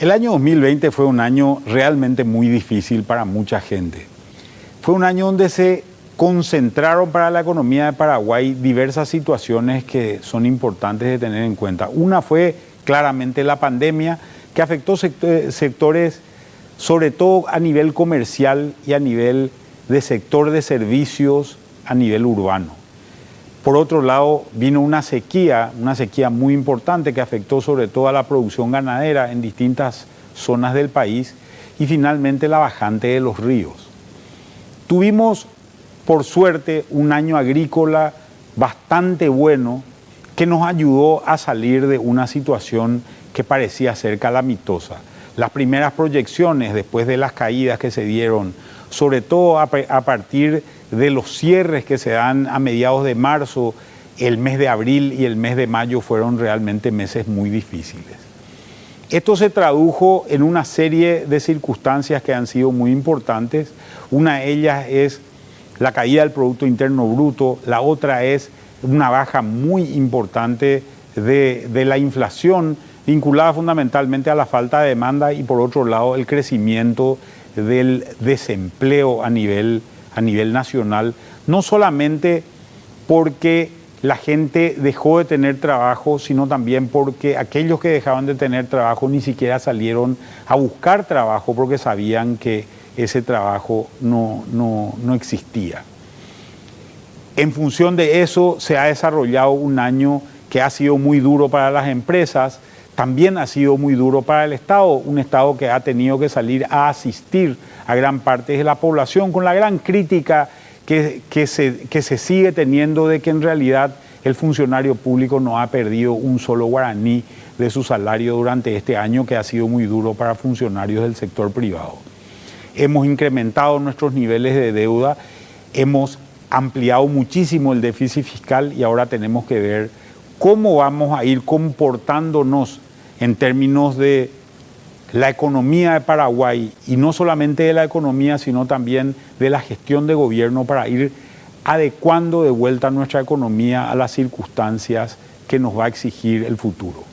El año 2020 fue un año realmente muy difícil para mucha gente. Fue un año donde se concentraron para la economía de Paraguay diversas situaciones que son importantes de tener en cuenta. Una fue claramente la pandemia que afectó sectores, sobre todo a nivel comercial y a nivel de sector de servicios a nivel urbano. Por otro lado, vino una sequía, una sequía muy importante que afectó sobre todo a la producción ganadera en distintas zonas del país y finalmente la bajante de los ríos. Tuvimos, por suerte, un año agrícola bastante bueno que nos ayudó a salir de una situación que parecía ser calamitosa. Las primeras proyecciones después de las caídas que se dieron, sobre todo a, partir de los cierres que se dan a mediados de marzo, el mes de abril y el mes de mayo fueron realmente meses muy difíciles. Esto se tradujo en una serie de circunstancias que han sido muy importantes. Una de ellas es la caída del Producto Interno Bruto, la otra es una baja muy importante de, la inflación vinculada fundamentalmente a la falta de demanda y por otro lado el crecimiento del desempleo a nivel, a nivel nacional, no solamente porque la gente dejó de tener trabajo, sino también porque aquellos que dejaban de tener trabajo ni siquiera salieron a buscar trabajo porque sabían que ese trabajo no, no, no existía. En función de eso se ha desarrollado un año que ha sido muy duro para las empresas, también ha sido muy duro para el Estado, un Estado que ha tenido que salir a asistir a gran parte de la población con la gran crítica que, se, que se sigue teniendo de que en realidad el funcionario público no ha perdido un solo guaraní de su salario durante este año que ha sido muy duro para funcionarios del sector privado. Hemos incrementado nuestros niveles de deuda, hemos ampliado muchísimo el déficit fiscal y ahora tenemos que ver cómo vamos a ir comportándonos en términos de la economía de Paraguay y no solamente de la economía, sino también de la gestión de gobierno para ir adecuando de vuelta nuestra economía a las circunstancias que nos va a exigir el futuro.